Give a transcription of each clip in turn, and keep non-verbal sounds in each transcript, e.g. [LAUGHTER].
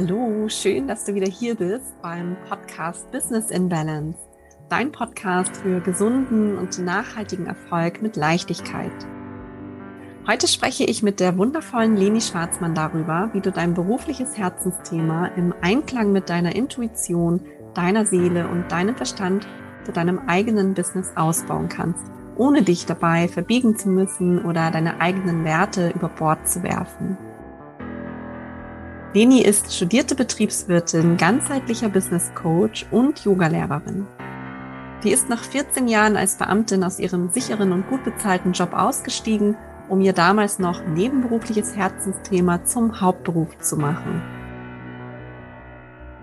Hallo, schön, dass du wieder hier bist beim Podcast Business in Balance, dein Podcast für gesunden und nachhaltigen Erfolg mit Leichtigkeit. Heute spreche ich mit der wundervollen Leni Schwarzmann darüber, wie du dein berufliches Herzensthema im Einklang mit deiner Intuition, deiner Seele und deinem Verstand zu deinem eigenen Business ausbauen kannst, ohne dich dabei verbiegen zu müssen oder deine eigenen Werte über Bord zu werfen. Leni ist studierte Betriebswirtin, ganzheitlicher Business Coach und Yogalehrerin. Die ist nach 14 Jahren als Beamtin aus ihrem sicheren und gut bezahlten Job ausgestiegen, um ihr damals noch nebenberufliches Herzensthema zum Hauptberuf zu machen.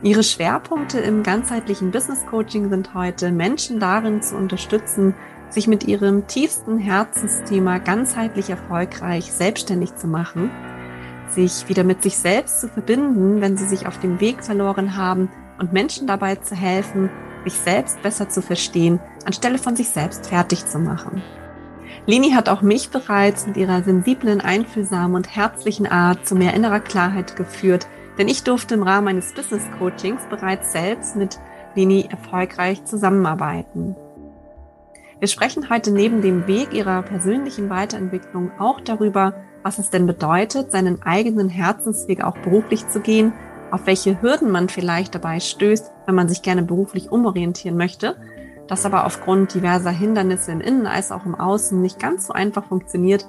Ihre Schwerpunkte im ganzheitlichen Business Coaching sind heute, Menschen darin zu unterstützen, sich mit ihrem tiefsten Herzensthema ganzheitlich erfolgreich selbstständig zu machen – sich wieder mit sich selbst zu verbinden, wenn sie sich auf dem Weg verloren haben und Menschen dabei zu helfen, sich selbst besser zu verstehen, anstelle von sich selbst fertig zu machen. Leni hat auch mich bereits mit ihrer sensiblen, einfühlsamen und herzlichen Art zu mehr innerer Klarheit geführt, denn ich durfte im Rahmen eines Business Coachings bereits selbst mit Leni erfolgreich zusammenarbeiten. Wir sprechen heute neben dem Weg ihrer persönlichen Weiterentwicklung auch darüber, was es denn bedeutet, seinen eigenen Herzensweg auch beruflich zu gehen, auf welche Hürden man vielleicht dabei stößt, wenn man sich gerne beruflich umorientieren möchte, das aber aufgrund diverser Hindernisse im Innen als auch im Außen nicht ganz so einfach funktioniert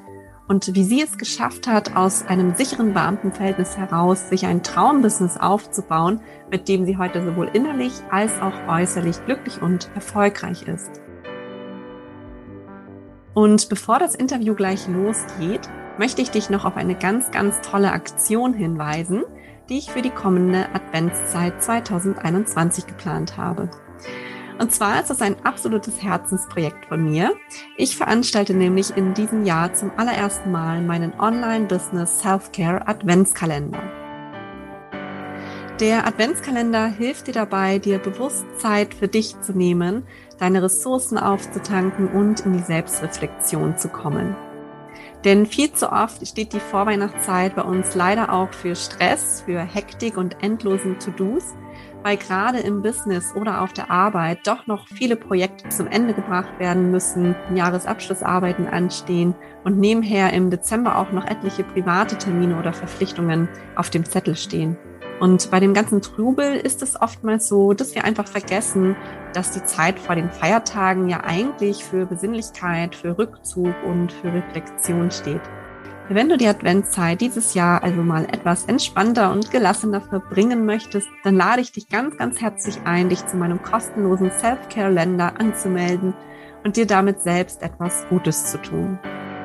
und wie sie es geschafft hat, aus einem sicheren Beamtenverhältnis heraus sich ein Traumbusiness aufzubauen, mit dem sie heute sowohl innerlich als auch äußerlich glücklich und erfolgreich ist. Und bevor das Interview gleich losgeht, möchte ich dich noch auf eine ganz, ganz tolle Aktion hinweisen, die ich für die kommende Adventszeit 2021 geplant habe. Und zwar ist es ein absolutes Herzensprojekt von mir. Ich veranstalte nämlich in diesem Jahr zum allerersten Mal meinen Online-Business Self-Care Adventskalender. Der Adventskalender hilft dir dabei, dir bewusst Zeit für dich zu nehmen, deine Ressourcen aufzutanken und in die Selbstreflexion zu kommen. Denn viel zu oft steht die Vorweihnachtszeit bei uns leider auch für Stress, für Hektik und endlosen To-Dos, weil gerade im Business oder auf der Arbeit doch noch viele Projekte zum Ende gebracht werden müssen, Jahresabschlussarbeiten anstehen und nebenher im Dezember auch noch etliche private Termine oder Verpflichtungen auf dem Zettel stehen. Und bei dem ganzen Trubel ist es oftmals so, dass wir einfach vergessen, dass die Zeit vor den Feiertagen ja eigentlich für Besinnlichkeit, für Rückzug und für Reflexion steht. Wenn du die Adventszeit dieses Jahr also mal etwas entspannter und gelassener verbringen möchtest, dann lade ich dich ganz, ganz herzlich ein, dich zu meinem kostenlosen Self-Care-Länder anzumelden und dir damit selbst etwas Gutes zu tun.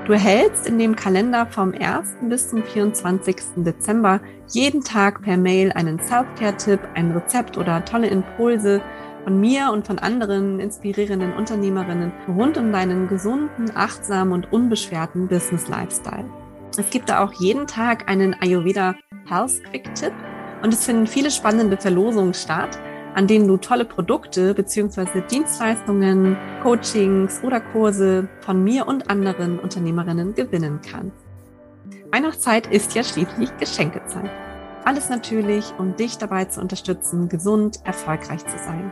Du erhältst in dem Kalender vom 1. bis zum 24. Dezember jeden Tag per Mail einen Self-Care-Tipp, ein Rezept oder tolle Impulse von mir und von anderen inspirierenden Unternehmerinnen rund um deinen gesunden, achtsamen und unbeschwerten Business-Lifestyle. Es gibt da auch jeden Tag einen Ayurveda Health Quick Tipp und es finden viele spannende Verlosungen statt an denen du tolle Produkte beziehungsweise Dienstleistungen, Coachings oder Kurse von mir und anderen Unternehmerinnen gewinnen kannst. Weihnachtszeit ist ja schließlich Geschenkezeit. Alles natürlich, um dich dabei zu unterstützen, gesund, erfolgreich zu sein.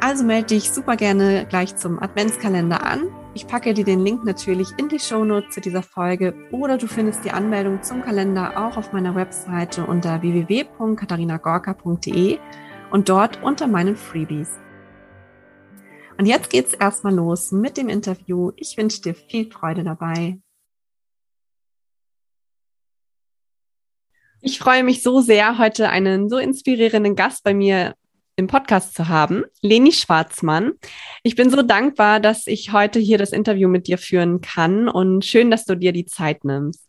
Also melde dich super gerne gleich zum Adventskalender an. Ich packe dir den Link natürlich in die Shownotes zu dieser Folge oder du findest die Anmeldung zum Kalender auch auf meiner Webseite unter www.katharinagorka.de und dort unter meinen Freebies. Und jetzt geht's erstmal los mit dem Interview. Ich wünsche dir viel Freude dabei. Ich freue mich so sehr, heute einen so inspirierenden Gast bei mir im Podcast zu haben, Leni Schwarzmann. Ich bin so dankbar, dass ich heute hier das Interview mit dir führen kann und schön, dass du dir die Zeit nimmst.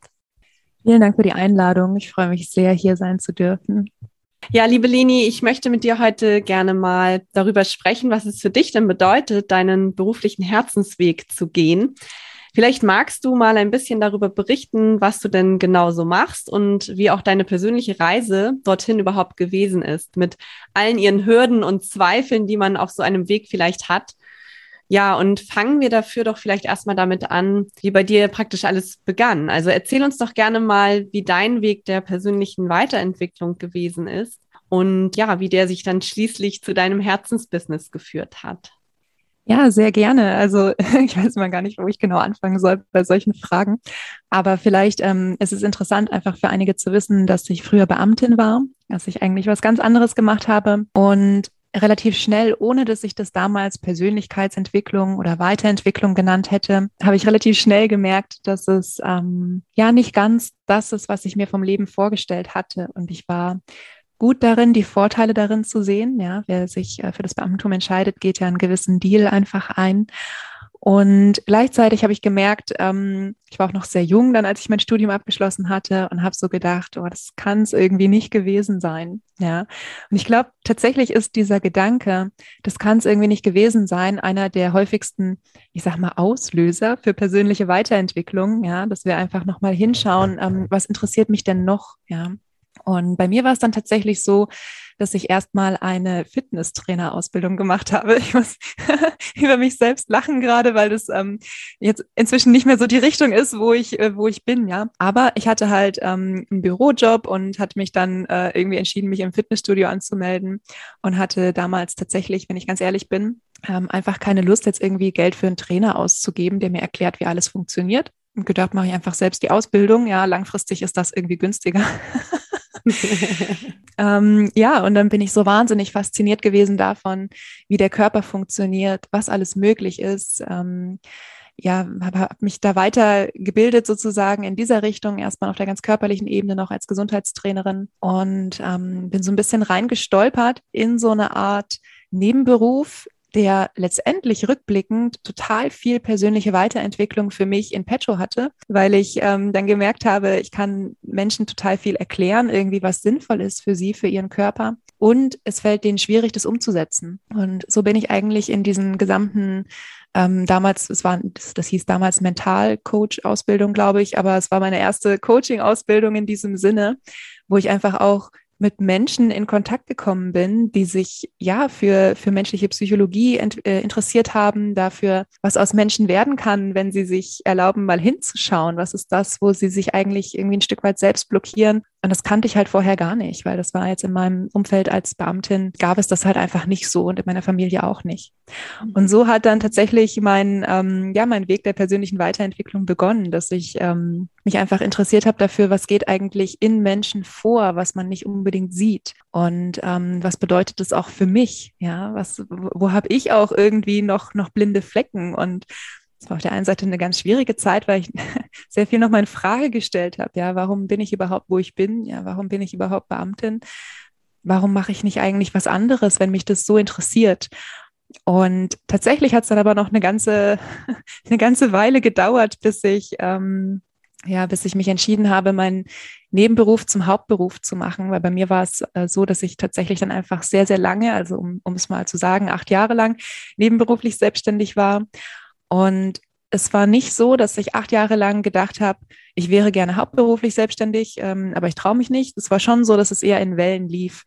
Vielen Dank für die Einladung. Ich freue mich sehr, hier sein zu dürfen. Ja, liebe Leni, ich möchte mit dir heute gerne mal darüber sprechen, was es für dich denn bedeutet, deinen beruflichen Herzensweg zu gehen. Vielleicht magst du mal ein bisschen darüber berichten, was du denn genau so machst und wie auch deine persönliche Reise dorthin überhaupt gewesen ist, mit allen ihren Hürden und Zweifeln, die man auf so einem Weg vielleicht hat. Ja, und fangen wir dafür doch vielleicht erstmal damit an, wie bei dir praktisch alles begann. Also erzähl uns doch gerne mal, wie dein Weg der persönlichen Weiterentwicklung gewesen ist und ja, wie der sich dann schließlich zu deinem Herzensbusiness geführt hat. Ja, sehr gerne. Also [LAUGHS] ich weiß mal gar nicht, wo ich genau anfangen soll bei solchen Fragen. Aber vielleicht ähm, ist es interessant, einfach für einige zu wissen, dass ich früher Beamtin war, dass ich eigentlich was ganz anderes gemacht habe und relativ schnell, ohne dass ich das damals Persönlichkeitsentwicklung oder Weiterentwicklung genannt hätte, habe ich relativ schnell gemerkt, dass es ähm, ja nicht ganz das ist, was ich mir vom Leben vorgestellt hatte. Und ich war gut darin, die Vorteile darin zu sehen. Ja, wer sich äh, für das Beamtentum entscheidet, geht ja einen gewissen Deal einfach ein. Und gleichzeitig habe ich gemerkt, ähm, ich war auch noch sehr jung dann, als ich mein Studium abgeschlossen hatte und habe so gedacht, oh, das kann es irgendwie nicht gewesen sein. Ja. Und ich glaube, tatsächlich ist dieser Gedanke, das kann es irgendwie nicht gewesen sein, einer der häufigsten, ich sag mal, Auslöser für persönliche Weiterentwicklung, ja, dass wir einfach nochmal hinschauen, ähm, was interessiert mich denn noch, ja. Und bei mir war es dann tatsächlich so, dass ich erstmal eine Fitnesstrainer-Ausbildung gemacht habe. Ich muss [LAUGHS] über mich selbst lachen gerade, weil das ähm, jetzt inzwischen nicht mehr so die Richtung ist, wo ich, äh, wo ich bin, ja. Aber ich hatte halt ähm, einen Bürojob und hatte mich dann äh, irgendwie entschieden, mich im Fitnessstudio anzumelden und hatte damals tatsächlich, wenn ich ganz ehrlich bin, ähm, einfach keine Lust, jetzt irgendwie Geld für einen Trainer auszugeben, der mir erklärt, wie alles funktioniert. Und gedacht, mache ich einfach selbst die Ausbildung. Ja, langfristig ist das irgendwie günstiger. [LAUGHS] [LAUGHS] ähm, ja, und dann bin ich so wahnsinnig fasziniert gewesen davon, wie der Körper funktioniert, was alles möglich ist. Ähm, ja, habe hab mich da weiter gebildet sozusagen in dieser Richtung, erstmal auf der ganz körperlichen Ebene noch als Gesundheitstrainerin und ähm, bin so ein bisschen reingestolpert in so eine Art Nebenberuf, der letztendlich rückblickend total viel persönliche Weiterentwicklung für mich in petto hatte, weil ich ähm, dann gemerkt habe, ich kann Menschen total viel erklären, irgendwie was sinnvoll ist für sie, für ihren Körper. Und es fällt denen schwierig, das umzusetzen. Und so bin ich eigentlich in diesen gesamten ähm, damals, es war, das, das hieß damals Mental-Coach-Ausbildung, glaube ich, aber es war meine erste Coaching-Ausbildung in diesem Sinne, wo ich einfach auch mit Menschen in Kontakt gekommen bin, die sich ja für, für menschliche Psychologie ent, äh, interessiert haben, dafür, was aus Menschen werden kann, wenn sie sich erlauben, mal hinzuschauen. Was ist das, wo sie sich eigentlich irgendwie ein Stück weit selbst blockieren und das kannte ich halt vorher gar nicht, weil das war jetzt in meinem Umfeld als Beamtin, gab es das halt einfach nicht so und in meiner Familie auch nicht. Mhm. Und so hat dann tatsächlich mein, ähm, ja, mein Weg der persönlichen Weiterentwicklung begonnen, dass ich ähm, mich einfach interessiert habe dafür, was geht eigentlich in Menschen vor, was man nicht unbedingt sieht. Und ähm, was bedeutet das auch für mich? Ja, was, wo, wo habe ich auch irgendwie noch, noch blinde Flecken? Und es war auf der einen Seite eine ganz schwierige Zeit, weil ich [LAUGHS] sehr viel nochmal in Frage gestellt habe. Ja, warum bin ich überhaupt, wo ich bin? Ja, warum bin ich überhaupt Beamtin? Warum mache ich nicht eigentlich was anderes, wenn mich das so interessiert? Und tatsächlich hat es dann aber noch eine ganze, [LAUGHS] eine ganze Weile gedauert, bis ich, ähm, ja, bis ich mich entschieden habe, meinen Nebenberuf zum Hauptberuf zu machen. Weil bei mir war es äh, so, dass ich tatsächlich dann einfach sehr, sehr lange, also um, um es mal zu sagen, acht Jahre lang nebenberuflich selbstständig war und es war nicht so, dass ich acht Jahre lang gedacht habe, ich wäre gerne hauptberuflich selbstständig, ähm, aber ich traue mich nicht. Es war schon so, dass es eher in Wellen lief.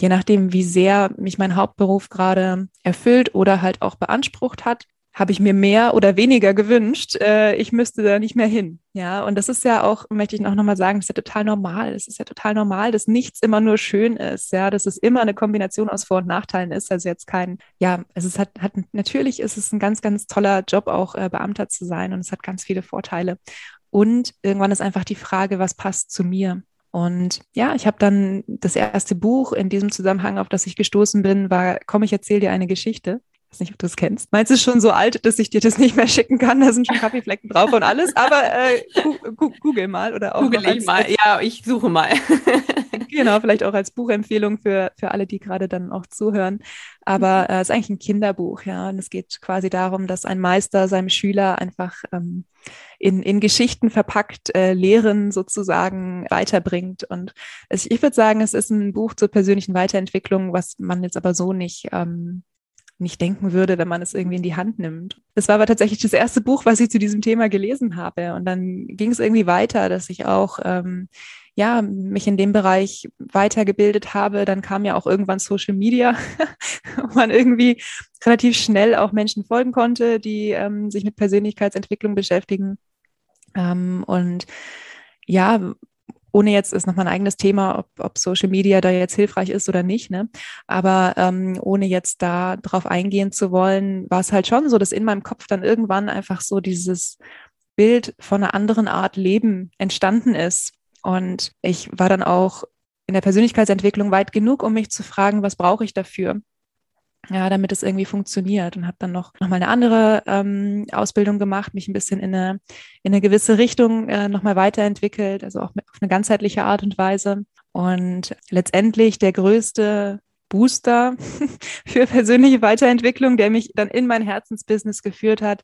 Je nachdem, wie sehr mich mein Hauptberuf gerade erfüllt oder halt auch beansprucht hat, habe ich mir mehr oder weniger gewünscht. Äh, ich müsste da nicht mehr hin. Ja, und das ist ja auch, möchte ich auch nochmal sagen, das ist ja total normal. Es ist ja total normal, dass nichts immer nur schön ist. Ja, dass es immer eine Kombination aus Vor- und Nachteilen ist. Also jetzt kein, ja, es ist hat, hat natürlich ist es ein ganz, ganz toller Job, auch äh, Beamter zu sein und es hat ganz viele Vorteile. Und irgendwann ist einfach die Frage, was passt zu mir? Und ja, ich habe dann das erste Buch in diesem Zusammenhang, auf das ich gestoßen bin, war Komm, ich erzähle dir eine Geschichte weiß nicht, ob du es kennst. Meinst du schon so alt, dass ich dir das nicht mehr schicken kann? Da sind schon Kaffeeflecken drauf und alles. Aber äh, google mal oder auch. Google ich mal. Ja, ich suche mal. [LAUGHS] genau, vielleicht auch als Buchempfehlung für, für alle, die gerade dann auch zuhören. Aber mhm. es äh, ist eigentlich ein Kinderbuch, ja. Und es geht quasi darum, dass ein Meister seinem Schüler einfach ähm, in, in Geschichten verpackt äh, Lehren sozusagen weiterbringt. Und es, ich würde sagen, es ist ein Buch zur persönlichen Weiterentwicklung, was man jetzt aber so nicht ähm, nicht denken würde, wenn man es irgendwie in die Hand nimmt. Das war aber tatsächlich das erste Buch, was ich zu diesem Thema gelesen habe. Und dann ging es irgendwie weiter, dass ich auch ähm, ja, mich in dem Bereich weitergebildet habe, dann kam ja auch irgendwann Social Media, [LAUGHS] wo man irgendwie relativ schnell auch Menschen folgen konnte, die ähm, sich mit Persönlichkeitsentwicklung beschäftigen. Ähm, und ja, ohne jetzt ist nochmal ein eigenes Thema, ob, ob, Social Media da jetzt hilfreich ist oder nicht, ne? Aber ähm, ohne jetzt da drauf eingehen zu wollen, war es halt schon so, dass in meinem Kopf dann irgendwann einfach so dieses Bild von einer anderen Art Leben entstanden ist. Und ich war dann auch in der Persönlichkeitsentwicklung weit genug, um mich zu fragen, was brauche ich dafür? Ja, damit es irgendwie funktioniert und habe dann noch, noch mal eine andere ähm, Ausbildung gemacht, mich ein bisschen in eine, in eine gewisse Richtung äh, noch mal weiterentwickelt, also auch mit, auf eine ganzheitliche Art und Weise. Und letztendlich der größte Booster [LAUGHS] für persönliche Weiterentwicklung, der mich dann in mein Herzensbusiness geführt hat,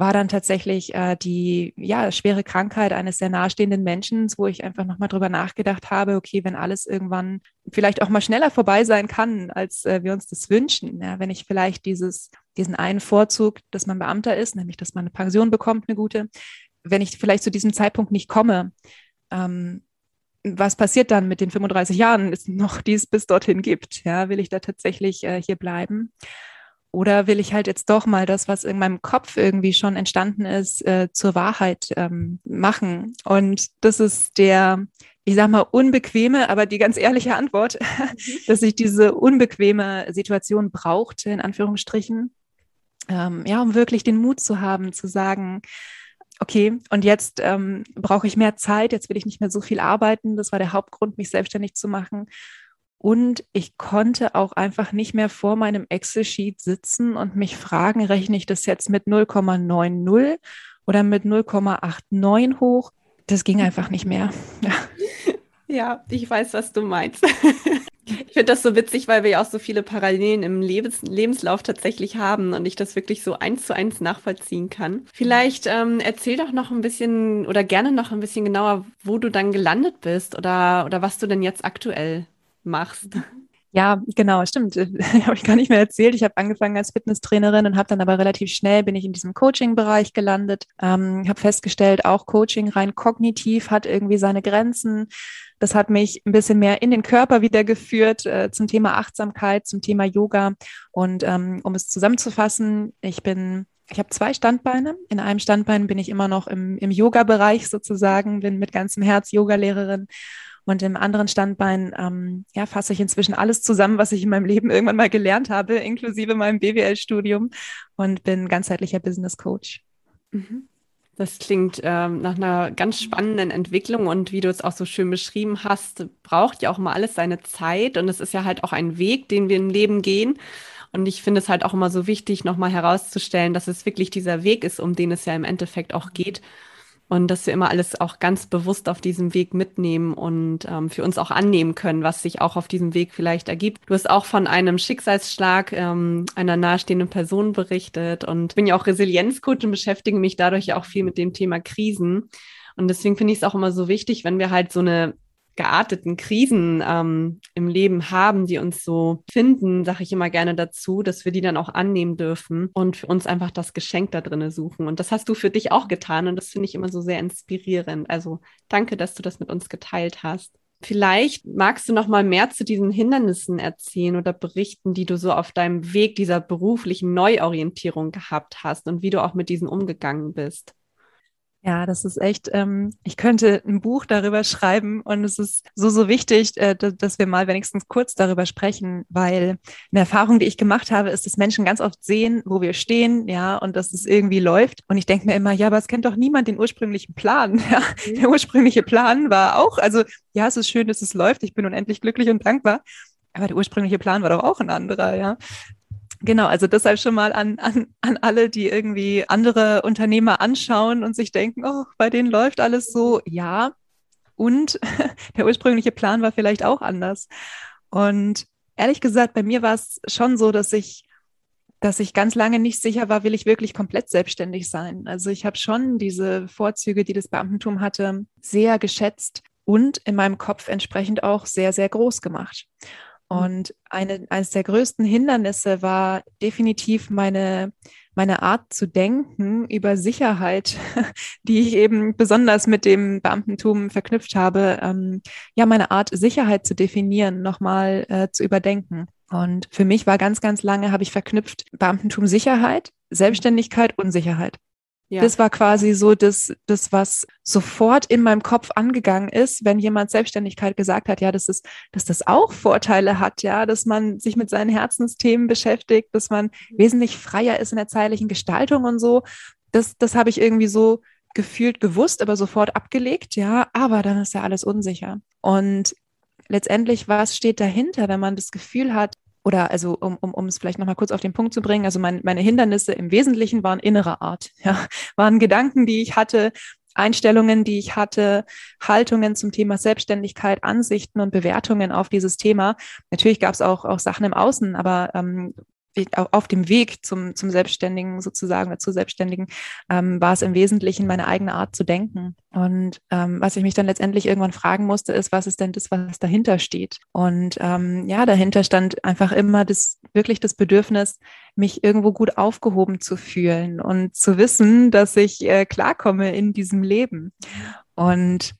war dann tatsächlich äh, die ja, schwere Krankheit eines sehr nahestehenden Menschen, wo ich einfach nochmal drüber nachgedacht habe, okay, wenn alles irgendwann vielleicht auch mal schneller vorbei sein kann, als äh, wir uns das wünschen, ja, wenn ich vielleicht dieses, diesen einen Vorzug, dass man Beamter ist, nämlich dass man eine Pension bekommt, eine gute, wenn ich vielleicht zu diesem Zeitpunkt nicht komme, ähm, was passiert dann mit den 35 Jahren, ist noch, die es bis dorthin gibt? Ja, will ich da tatsächlich äh, hier bleiben? Oder will ich halt jetzt doch mal das, was in meinem Kopf irgendwie schon entstanden ist, äh, zur Wahrheit ähm, machen? Und das ist der, ich sag mal, unbequeme, aber die ganz ehrliche Antwort, mhm. [LAUGHS] dass ich diese unbequeme Situation brauchte, in Anführungsstrichen, ähm, ja, um wirklich den Mut zu haben, zu sagen, okay, und jetzt ähm, brauche ich mehr Zeit, jetzt will ich nicht mehr so viel arbeiten. Das war der Hauptgrund, mich selbstständig zu machen. Und ich konnte auch einfach nicht mehr vor meinem Excel-Sheet sitzen und mich fragen, rechne ich das jetzt mit 0,90 oder mit 0,89 hoch? Das ging einfach nicht mehr. Ja, ich weiß, was du meinst. [LAUGHS] Ich finde das so witzig, weil wir ja auch so viele Parallelen im Lebens Lebenslauf tatsächlich haben und ich das wirklich so eins zu eins nachvollziehen kann. Vielleicht ähm, erzähl doch noch ein bisschen oder gerne noch ein bisschen genauer, wo du dann gelandet bist oder, oder was du denn jetzt aktuell machst. Ja, genau, stimmt. [LAUGHS] habe ich gar nicht mehr erzählt. Ich habe angefangen als Fitnesstrainerin und habe dann aber relativ schnell bin ich in diesem Coaching-Bereich gelandet. Ähm, habe festgestellt, auch Coaching rein kognitiv hat irgendwie seine Grenzen. Das hat mich ein bisschen mehr in den Körper wieder geführt äh, zum Thema Achtsamkeit, zum Thema Yoga. Und ähm, um es zusammenzufassen, ich bin ich habe zwei Standbeine. In einem Standbein bin ich immer noch im, im Yoga-Bereich sozusagen, bin mit ganzem Herz Yogalehrerin und im anderen Standbein ähm, ja, fasse ich inzwischen alles zusammen, was ich in meinem Leben irgendwann mal gelernt habe, inklusive meinem BWL-Studium und bin ganzheitlicher Business Coach. Mhm. Das klingt ähm, nach einer ganz spannenden Entwicklung und wie du es auch so schön beschrieben hast, braucht ja auch mal alles seine Zeit und es ist ja halt auch ein Weg, den wir im Leben gehen. Und ich finde es halt auch immer so wichtig, nochmal herauszustellen, dass es wirklich dieser Weg ist, um den es ja im Endeffekt auch geht und dass wir immer alles auch ganz bewusst auf diesem Weg mitnehmen und ähm, für uns auch annehmen können, was sich auch auf diesem Weg vielleicht ergibt. Du hast auch von einem Schicksalsschlag ähm, einer nahestehenden Person berichtet und bin ja auch Resilienzcoach und beschäftige mich dadurch ja auch viel mit dem Thema Krisen. Und deswegen finde ich es auch immer so wichtig, wenn wir halt so eine gearteten Krisen ähm, im Leben haben, die uns so finden, sage ich immer gerne dazu, dass wir die dann auch annehmen dürfen und für uns einfach das Geschenk da drin suchen. Und das hast du für dich auch getan und das finde ich immer so sehr inspirierend. Also danke, dass du das mit uns geteilt hast. Vielleicht magst du noch mal mehr zu diesen Hindernissen erzählen oder berichten, die du so auf deinem Weg dieser beruflichen Neuorientierung gehabt hast und wie du auch mit diesen umgegangen bist. Ja, das ist echt, ähm, ich könnte ein Buch darüber schreiben und es ist so, so wichtig, äh, dass wir mal wenigstens kurz darüber sprechen, weil eine Erfahrung, die ich gemacht habe, ist, dass Menschen ganz oft sehen, wo wir stehen, ja, und dass es irgendwie läuft. Und ich denke mir immer, ja, aber es kennt doch niemand den ursprünglichen Plan. [LAUGHS] Ja? Mhm. Der ursprüngliche Plan war auch, also ja, es ist schön, dass es läuft, ich bin unendlich glücklich und dankbar. Aber der ursprüngliche Plan war doch auch ein anderer, ja. Genau, also deshalb schon mal an, an, an alle, die irgendwie andere Unternehmer anschauen und sich denken, oh, bei denen läuft alles so. Ja, und [LAUGHS] der ursprüngliche Plan war vielleicht auch anders. Und ehrlich gesagt, bei mir war es schon so, dass ich, dass ich ganz lange nicht sicher war, will ich wirklich komplett selbstständig sein. Also ich habe schon diese Vorzüge, die das Beamtentum hatte, sehr geschätzt und in meinem Kopf entsprechend auch sehr, sehr groß gemacht. Mhm. Und eine, eines der größten Hindernisse war definitiv meine, meine Art zu denken über Sicherheit, [LAUGHS] die ich eben besonders mit dem Beamtentum verknüpft habe, ähm, ja, meine Art Sicherheit zu definieren, nochmal äh, zu überdenken. Und für mich war ganz, ganz lange, habe ich verknüpft Beamtentum Sicherheit, Selbstständigkeit, Unsicherheit. Ja. Das war quasi so das, das, was sofort in meinem Kopf angegangen ist, wenn jemand Selbstständigkeit gesagt hat, ja, dass es, dass das auch Vorteile hat, ja, dass man sich mit seinen Herzensthemen beschäftigt, dass man wesentlich freier ist in der zeitlichen Gestaltung und so. Das, das habe ich irgendwie so gefühlt gewusst, aber sofort abgelegt, ja, aber dann ist ja alles unsicher. Und letztendlich, was steht dahinter, wenn man das Gefühl hat, oder also um, um, um es vielleicht nochmal kurz auf den Punkt zu bringen, also mein, meine Hindernisse im Wesentlichen waren innerer Art, [LAUGHS] ja, waren Gedanken, die ich hatte, Einstellungen, die ich hatte, Haltungen zum Thema Selbstständigkeit, Ansichten und Bewertungen auf dieses Thema. Natürlich gab es auch, auch Sachen im Außen, aber ähm, auf dem Weg zum, zum Selbstständigen sozusagen oder zu Selbstständigen ähm, war es im Wesentlichen meine eigene Art zu denken. Und ähm, was ich mich dann letztendlich irgendwann fragen musste, ist, was ist denn das, was dahinter steht? Und ähm, ja, dahinter stand einfach immer das wirklich das Bedürfnis, mich irgendwo gut aufgehoben zu fühlen und zu wissen, dass ich äh, klarkomme in diesem Leben. Und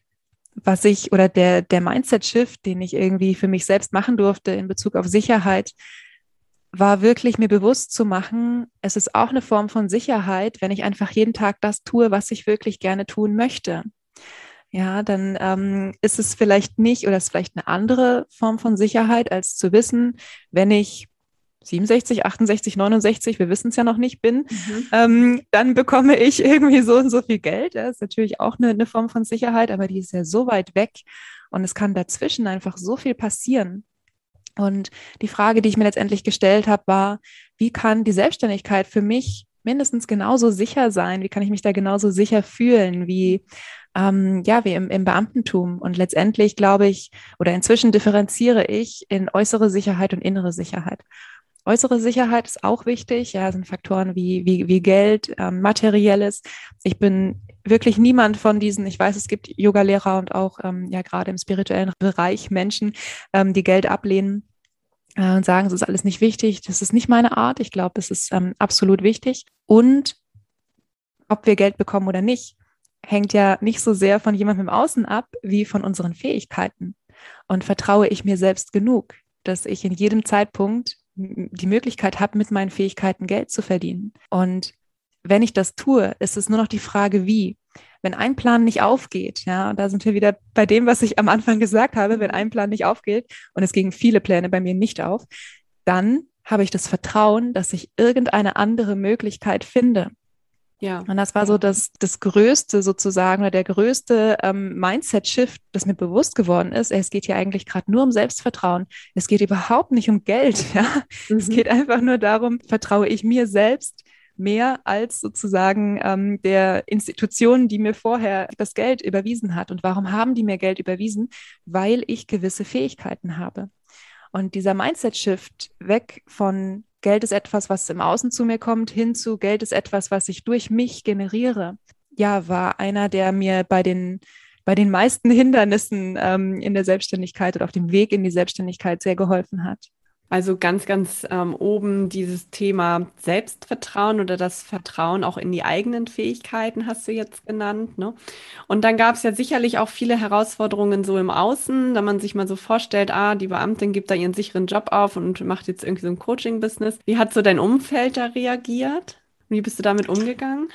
was ich oder der, der Mindset-Shift, den ich irgendwie für mich selbst machen durfte in Bezug auf Sicherheit, war wirklich mir bewusst zu machen, es ist auch eine Form von Sicherheit, wenn ich einfach jeden Tag das tue, was ich wirklich gerne tun möchte. Ja, dann ähm, ist es vielleicht nicht oder ist vielleicht eine andere Form von Sicherheit, als zu wissen, wenn ich 67, 68, 69, wir wissen es ja noch nicht, bin, mhm. ähm, dann bekomme ich [LAUGHS] irgendwie so und so viel Geld. Das ist natürlich auch eine, eine Form von Sicherheit, aber die ist ja so weit weg und es kann dazwischen einfach so viel passieren. Und die Frage, die ich mir letztendlich gestellt habe, war, wie kann die Selbstständigkeit für mich mindestens genauso sicher sein? Wie kann ich mich da genauso sicher fühlen wie ähm, ja wie im, im Beamtentum? Und letztendlich glaube ich oder inzwischen differenziere ich in äußere Sicherheit und innere Sicherheit. Äußere Sicherheit ist auch wichtig. Ja, sind Faktoren wie, wie, wie Geld, ähm, Materielles. Ich bin wirklich niemand von diesen, ich weiß, es gibt Yoga-Lehrer und auch ähm, ja gerade im spirituellen Bereich Menschen, ähm, die Geld ablehnen äh, und sagen, es ist alles nicht wichtig. Das ist nicht meine Art. Ich glaube, es ist ähm, absolut wichtig. Und ob wir Geld bekommen oder nicht, hängt ja nicht so sehr von jemandem im Außen ab, wie von unseren Fähigkeiten. Und vertraue ich mir selbst genug, dass ich in jedem Zeitpunkt die Möglichkeit habe, mit meinen Fähigkeiten Geld zu verdienen. Und wenn ich das tue, ist es nur noch die Frage, wie. Wenn ein Plan nicht aufgeht, ja, da sind wir wieder bei dem, was ich am Anfang gesagt habe, wenn ein Plan nicht aufgeht und es gingen viele Pläne bei mir nicht auf, dann habe ich das Vertrauen, dass ich irgendeine andere Möglichkeit finde. Ja. Und das war so das, das Größte sozusagen oder der größte ähm, Mindset-Shift, das mir bewusst geworden ist. Es geht hier eigentlich gerade nur um Selbstvertrauen. Es geht überhaupt nicht um Geld. [LAUGHS] Ja? Mhm. Es geht einfach nur darum, vertraue ich mir selbst mehr als sozusagen ähm, der Institution, die mir vorher das Geld überwiesen hat. Und warum haben die mir Geld überwiesen? Weil ich gewisse Fähigkeiten habe. Und dieser Mindset-Shift weg von Geld ist etwas, was im Außen zu mir kommt, hin zu Geld ist etwas, was ich durch mich generiere, ja, war einer, der mir bei den, bei den meisten [LAUGHS] Hindernissen ähm, in der Selbstständigkeit oder auf dem Weg in die Selbstständigkeit sehr geholfen hat. Also ganz, ganz ähm, oben dieses Thema Selbstvertrauen oder das Vertrauen auch in die eigenen Fähigkeiten hast du jetzt genannt. Ne? Und dann gab es ja sicherlich auch viele Herausforderungen so im Außen, da man sich mal so vorstellt, ah, die Beamtin gibt da ihren sicheren Job auf und macht jetzt irgendwie so ein Coaching-Business. Wie hat so dein Umfeld da reagiert? Wie bist du damit umgegangen?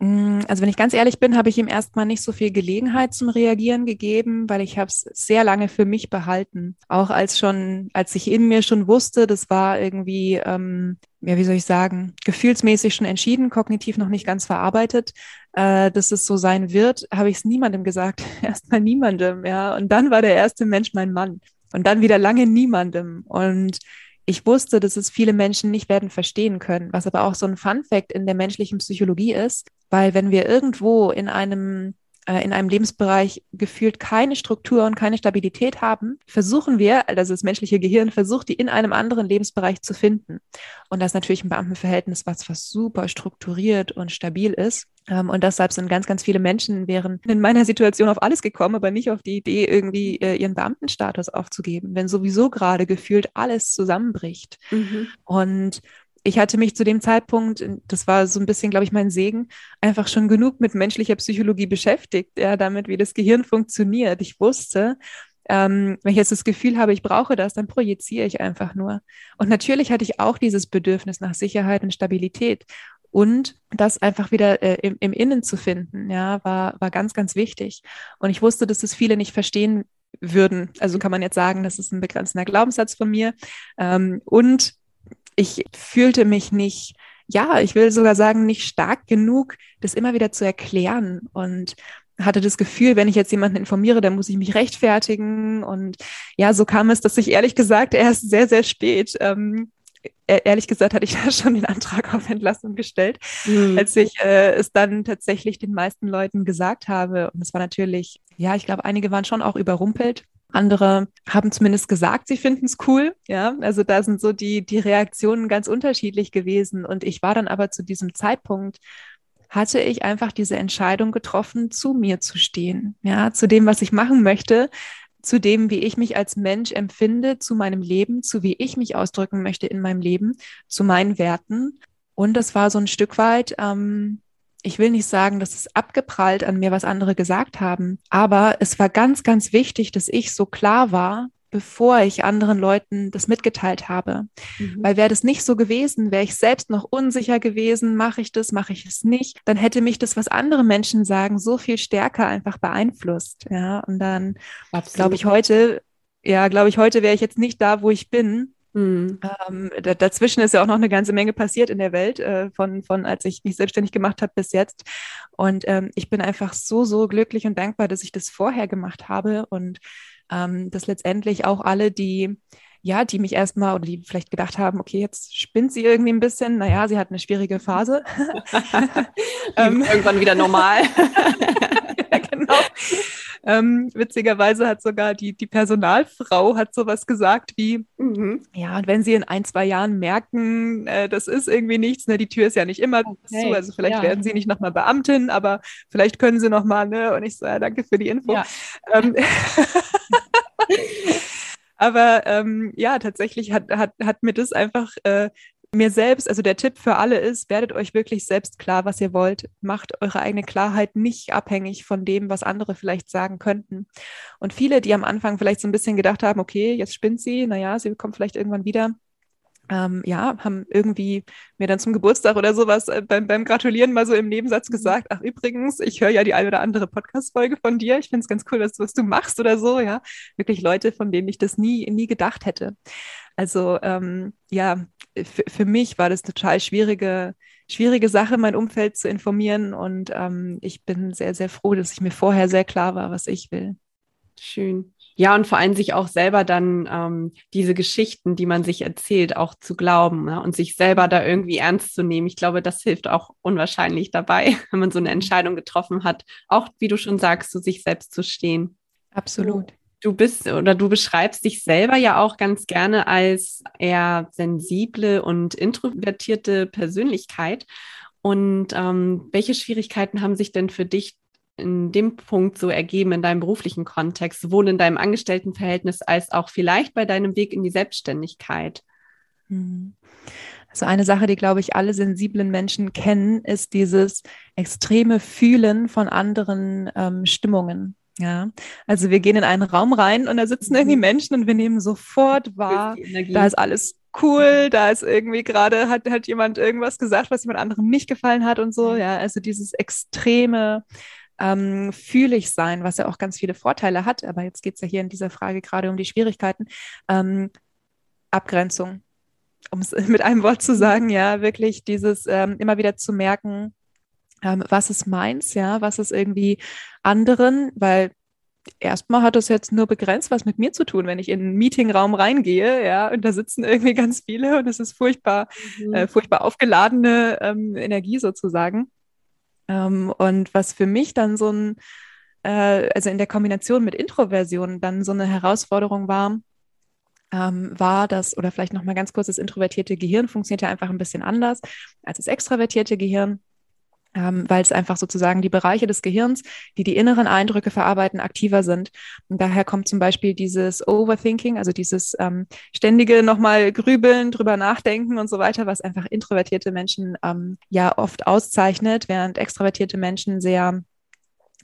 Mm, also wenn ich ganz ehrlich bin, habe ich ihm erstmal nicht so viel Gelegenheit zum Reagieren gegeben, weil ich habe es sehr lange für mich behalten. Auch als schon, als ich in mir schon wusste, das war irgendwie, ähm, ja, wie soll ich sagen, gefühlsmäßig schon entschieden, kognitiv noch nicht ganz verarbeitet, äh, dass es so sein wird, habe ich es niemandem gesagt. [LAUGHS] erstmal niemandem, ja. Und dann war der erste Mensch mein Mann. Und dann wieder lange niemandem. Und ich wusste, dass es viele Menschen nicht werden verstehen können, was aber auch so ein Fun Fact in der menschlichen Psychologie ist, weil wenn wir irgendwo in einem äh, in einem Lebensbereich gefühlt keine Struktur und keine Stabilität haben, versuchen wir, also das menschliche Gehirn versucht, die in einem anderen Lebensbereich zu finden. Und das ist natürlich ein Beamtenverhältnis, was, was super strukturiert und stabil ist. Ähm, und deshalb sind ganz, ganz viele Menschen wären in meiner Situation auf alles gekommen, aber nicht auf die Idee, irgendwie äh, ihren Beamtenstatus aufzugeben, wenn sowieso gerade gefühlt alles zusammenbricht. Mhm. Und ich hatte mich zu dem Zeitpunkt, das war so ein bisschen, glaube ich, mein Segen, einfach schon genug mit menschlicher Psychologie beschäftigt, ja, damit, wie das Gehirn funktioniert. Ich wusste, ähm, wenn ich jetzt das Gefühl habe, ich brauche das, dann projiziere ich einfach nur. Und natürlich hatte ich auch dieses Bedürfnis nach Sicherheit und Stabilität. Und das einfach wieder äh, im, im, Innen zu finden, ja, war, war ganz, ganz wichtig. Und ich wusste, dass das viele nicht verstehen würden. Also kann man jetzt sagen, das ist ein begrenzender Glaubenssatz von mir. Ähm, und ich fühlte mich nicht, ja, ich will sogar sagen, nicht stark genug, das immer wieder zu erklären und hatte das Gefühl, wenn ich jetzt jemanden informiere, dann muss ich mich rechtfertigen. Und ja, so kam es, dass ich ehrlich gesagt erst sehr, sehr spät ähm, e-, ehrlich gesagt hatte ich [LAUGHS] da schon den Antrag auf Entlassung gestellt, mhm. als ich äh, es dann tatsächlich den meisten Leuten gesagt habe. Und es war natürlich, ja, ich glaube, einige waren schon auch überrumpelt. Andere haben zumindest gesagt, sie finden es cool. Ja, also da sind so die, die Reaktionen ganz unterschiedlich gewesen. Und ich war dann aber zu diesem Zeitpunkt, hatte ich einfach diese Entscheidung getroffen, zu mir zu stehen. Ja, zu dem, was ich machen möchte, zu dem, wie ich mich als Mensch empfinde, zu meinem Leben, zu wie ich mich ausdrücken möchte in meinem Leben, zu meinen Werten. Und das war so ein Stück weit, ähm, ich will nicht sagen, dass es abgeprallt an mir, was andere gesagt haben, aber es war ganz, ganz wichtig, dass ich so klar war, bevor ich anderen Leuten das mitgeteilt habe. Mhm. Weil wäre das nicht so gewesen, wäre ich selbst noch unsicher gewesen, mache ich das, mache ich es nicht, dann hätte mich das, was andere Menschen sagen, so viel stärker einfach beeinflusst. Ja, und dann glaube ich heute, ja, glaube ich, heute wäre ich jetzt nicht da, wo ich bin, Mhm. Ähm, dazwischen ist ja auch noch eine ganze Menge passiert in der Welt, äh, von, von als ich mich selbstständig gemacht habe bis jetzt. Und ähm, ich bin einfach so, so glücklich und dankbar, dass ich das vorher gemacht habe und ähm, dass letztendlich auch alle, die ja, die mich erstmal oder die vielleicht gedacht haben, okay, jetzt spinnt sie irgendwie ein bisschen. Naja, sie hat eine schwierige Phase. [LAUGHS] [LAUGHS] ähm, irgendwann wieder normal. [LAUGHS] ja, genau. Ähm, witzigerweise hat sogar die, die Personalfrau hat sowas gesagt wie, mhm. ja, und wenn sie in ein, zwei Jahren merken, äh, das ist irgendwie nichts, ne, die Tür ist ja nicht immer okay. zu, also vielleicht ja. werden sie nicht nochmal Beamtin, aber vielleicht können sie nochmal, ne, und ich so, ja, danke für die Info. Ja. Ähm, [LAUGHS] aber ähm, ja, tatsächlich hat, hat, hat mir das einfach äh, mir selbst, also der Tipp für alle ist, werdet euch wirklich selbst klar, was ihr wollt. Macht eure eigene Klarheit nicht abhängig von dem, was andere vielleicht sagen könnten. Und viele, die am Anfang vielleicht so ein bisschen gedacht haben, okay, jetzt spinnt sie, naja, sie kommt vielleicht irgendwann wieder, ähm, ja, haben irgendwie mir dann zum Geburtstag oder sowas äh, beim, beim Gratulieren mal so im Nebensatz mhm. gesagt, ach übrigens, ich höre ja die eine oder andere Podcast-Folge von dir. Ich finde es ganz cool, was, was du machst oder so, ja. Wirklich Leute, von denen ich das nie, nie gedacht hätte. Also ähm, ja, für mich war das total schwierige, schwierige Sache, mein Umfeld zu informieren. Und ähm, ich bin sehr, sehr froh, dass ich mir vorher sehr klar war, was ich will. Schön. Ja, und vor allem sich auch selber dann ähm, diese Geschichten, die man sich erzählt, auch zu glauben ne? und sich selber da irgendwie ernst zu nehmen. Ich glaube, das hilft auch unwahrscheinlich dabei, [LAUGHS] wenn man so eine Entscheidung getroffen hat, auch wie du schon sagst, zu sich selbst zu stehen. Absolut. Du bist oder du beschreibst dich selber ja auch ganz gerne als eher sensible und introvertierte Persönlichkeit. Und ähm, welche Schwierigkeiten haben sich denn für dich in dem Punkt so ergeben in deinem beruflichen Kontext, sowohl in deinem Angestelltenverhältnis als auch vielleicht bei deinem Weg in die Selbstständigkeit? Mhm. Also eine Sache, die, glaube ich, alle sensiblen Menschen kennen, ist dieses extreme Fühlen von anderen ähm, Stimmungen. Ja, also wir gehen in einen Raum rein und da sitzen irgendwie mhm. Menschen und wir nehmen sofort wahr, da ist alles cool, da ist irgendwie gerade, hat, hat jemand irgendwas gesagt, was jemand anderem nicht gefallen hat und so. Ja, also dieses extreme ähm, fühlig sein, was ja auch ganz viele Vorteile hat. Aber jetzt geht es ja hier in dieser Frage gerade um die Schwierigkeiten. Ähm, Abgrenzung, um es [LAUGHS] mit einem Wort zu sagen, ja, wirklich dieses ähm, immer wieder zu merken, ähm, was ist meins, ja, was ist irgendwie anderen, weil erstmal hat das jetzt nur begrenzt was mit mir zu tun, wenn ich in einen Meetingraum reingehe, ja, und da sitzen irgendwie ganz viele und es ist furchtbar, mhm. äh, furchtbar aufgeladene ähm, Energie sozusagen. Ähm, und was für mich dann so ein, äh, also in der Kombination mit Introversion dann so eine Herausforderung war, ähm, war das, oder vielleicht nochmal ganz kurz, das introvertierte Gehirn funktioniert ja einfach ein bisschen anders als das extravertierte Gehirn. Ähm, weil es einfach sozusagen die Bereiche des Gehirns, die die inneren Eindrücke verarbeiten, aktiver sind. Und daher kommt zum Beispiel dieses Overthinking, also dieses ähm, ständige nochmal grübeln, drüber nachdenken und so weiter, was einfach introvertierte Menschen ähm, ja oft auszeichnet, während extrovertierte Menschen sehr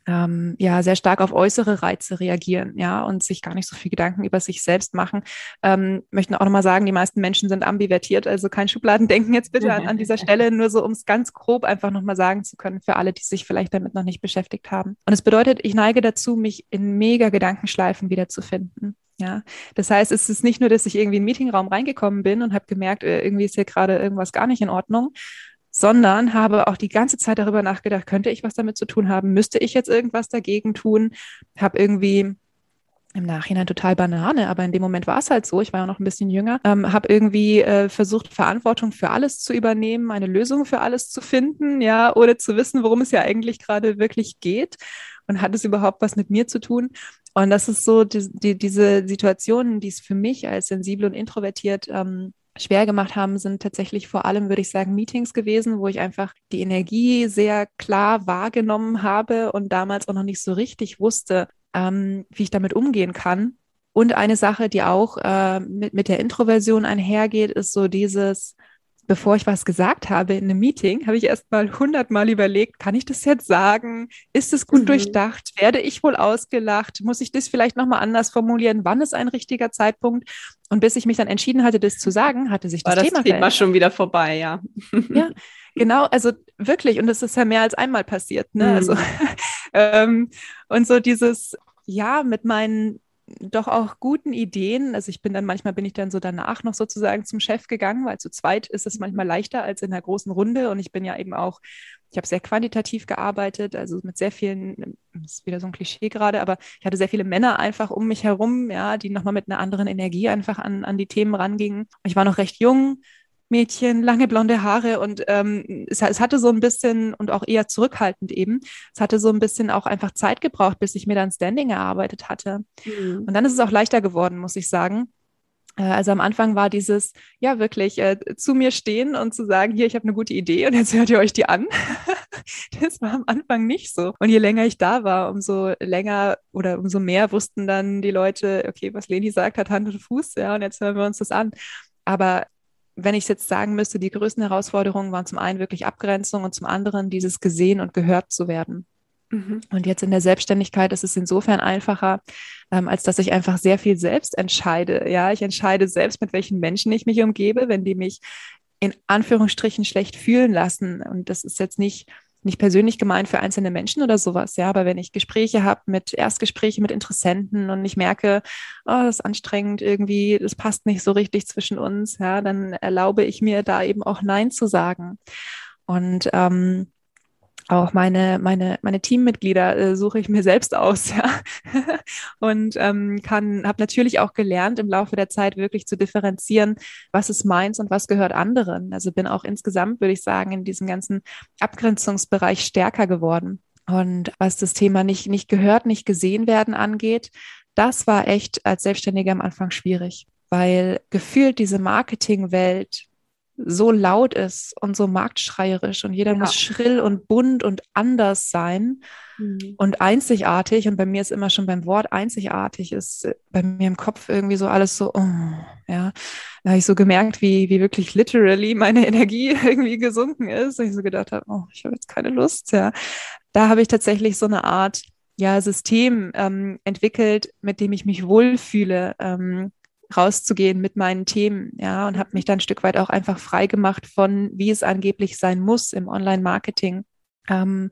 ähm, ja sehr stark auf äußere Reize reagieren, ja, und sich gar nicht so viel Gedanken über sich selbst machen. Ähm, möchten auch nochmal sagen, die meisten Menschen sind ambivertiert, also kein Schubladendenken jetzt bitte an, an dieser [LAUGHS] Stelle, nur so um es ganz grob einfach nochmal sagen zu können für alle, die sich vielleicht damit noch nicht beschäftigt haben. Und es bedeutet, ich neige dazu, mich in mega Gedankenschleifen wiederzufinden. Ja, das heißt, es ist nicht nur, dass ich irgendwie in den Meetingraum reingekommen bin und habe gemerkt, äh, irgendwie ist hier gerade irgendwas gar nicht in Ordnung, sondern habe auch die ganze Zeit darüber nachgedacht, könnte ich was damit zu tun haben? Müsste ich jetzt irgendwas dagegen tun? Habe irgendwie im Nachhinein total Banane, aber in dem Moment war es halt so. Ich war ja noch ein bisschen jünger, ähm, habe irgendwie äh, versucht, Verantwortung für alles zu übernehmen, eine Lösung für alles zu finden, ja, ohne zu wissen, worum es ja eigentlich gerade wirklich geht und hat es überhaupt was mit mir zu tun? Und das ist so die, die, diese Situationen, die es für mich als sensibel und introvertiert ähm, schwer gemacht haben, sind tatsächlich vor allem, würde ich sagen, Meetings gewesen, wo ich einfach die Energie sehr klar wahrgenommen habe und damals auch noch nicht so richtig wusste, ähm, wie ich damit umgehen kann. Und eine Sache, die auch äh, mit, mit der Introversion einhergeht, ist so dieses, bevor ich was gesagt habe in einem Meeting, habe ich erst mal hundertmal überlegt, kann ich das jetzt sagen? Ist es gut mhm. durchdacht? Werde ich wohl ausgelacht? Muss ich das vielleicht nochmal anders formulieren? Wann ist ein richtiger Zeitpunkt? Und bis ich mich dann entschieden hatte, das zu sagen, hatte sich das, War das Thema, Thema schon wieder vorbei, ja. Ja, [LAUGHS] genau, also wirklich, und das ist ja mehr als einmal passiert, ne? Also, mhm. Also, [LAUGHS] ähm, und so dieses, ja, mit meinen doch auch guten Ideen. Also ich bin dann manchmal bin ich dann so danach noch sozusagen zum Chef gegangen, weil zu zweit ist es manchmal leichter als in einer großen Runde. Und ich bin ja eben auch, ich habe sehr quantitativ gearbeitet, also mit sehr vielen, ist wieder so ein Klischee gerade, aber ich hatte sehr viele Männer einfach um mich herum, ja, die nochmal mit einer anderen Energie einfach an, an die Themen rangingen. Ich war noch recht jung, Mädchen, lange blonde Haare und ähm, es, es, hatte so ein bisschen und auch eher zurückhaltend eben, es hatte so ein bisschen auch einfach Zeit gebraucht, bis ich mir dann Standing erarbeitet hatte. Mhm. Und dann ist es auch leichter geworden, muss ich sagen. Äh, also am Anfang war dieses, ja wirklich, äh, zu mir stehen und zu sagen, hier, ich habe eine gute Idee und jetzt hört ihr euch die an. [LAUGHS] das war am Anfang nicht so. Und je länger ich da war, umso länger oder umso mehr wussten dann die Leute, okay, was Leni sagt, hat Hand und Fuß, ja, und jetzt hören wir uns das an. Aber wenn ich es jetzt sagen müsste, die größten Herausforderungen waren zum einen wirklich Abgrenzung und zum anderen dieses gesehen und gehört zu werden. Mhm. Und jetzt in der Selbstständigkeit ist es insofern einfacher, ähm, als dass ich einfach sehr viel selbst entscheide. Ja, ich entscheide selbst, mit welchen Menschen ich mich umgebe, wenn die mich in Anführungsstrichen schlecht fühlen lassen. Und das ist jetzt nicht nicht persönlich gemeint für einzelne Menschen oder sowas, ja, aber wenn ich Gespräche habe mit Erstgespräche mit Interessenten und ich merke, oh, das ist anstrengend irgendwie, das passt nicht so richtig zwischen uns, ja, dann erlaube ich mir da eben auch Nein zu sagen. Und ähm, auch meine, meine, meine Teammitglieder äh, suche ich mir selbst aus, [LAUGHS] ja. und ähm, kann, habe natürlich auch gelernt, im Laufe der Zeit wirklich zu differenzieren, was ist meins und was gehört anderen. Also bin auch insgesamt, würde ich sagen, in diesem ganzen Abgrenzungsbereich stärker geworden. Und was das Thema nicht, nicht gehört, nicht gesehen werden angeht, das war echt als Selbstständiger am Anfang schwierig, weil gefühlt diese Marketingwelt so laut ist und so marktschreierisch und jeder ja. muss schrill und bunt und anders sein mhm. und einzigartig. Und bei mir ist immer schon beim Wort einzigartig, ist äh, bei mir im Kopf irgendwie so alles so, oh, ja. Da habe ich so gemerkt, wie, wie wirklich literally meine Energie [LAUGHS] irgendwie gesunken ist. Und ich so gedacht habe, oh, ich habe jetzt keine Lust, ja. Da habe ich tatsächlich so eine Art ja, System ähm, entwickelt, mit dem ich mich wohlfühle, ähm, rauszugehen mit meinen Themen, ja, und habe mich dann ein Stück weit auch einfach frei gemacht von, wie es angeblich sein muss im Online-Marketing. Ähm,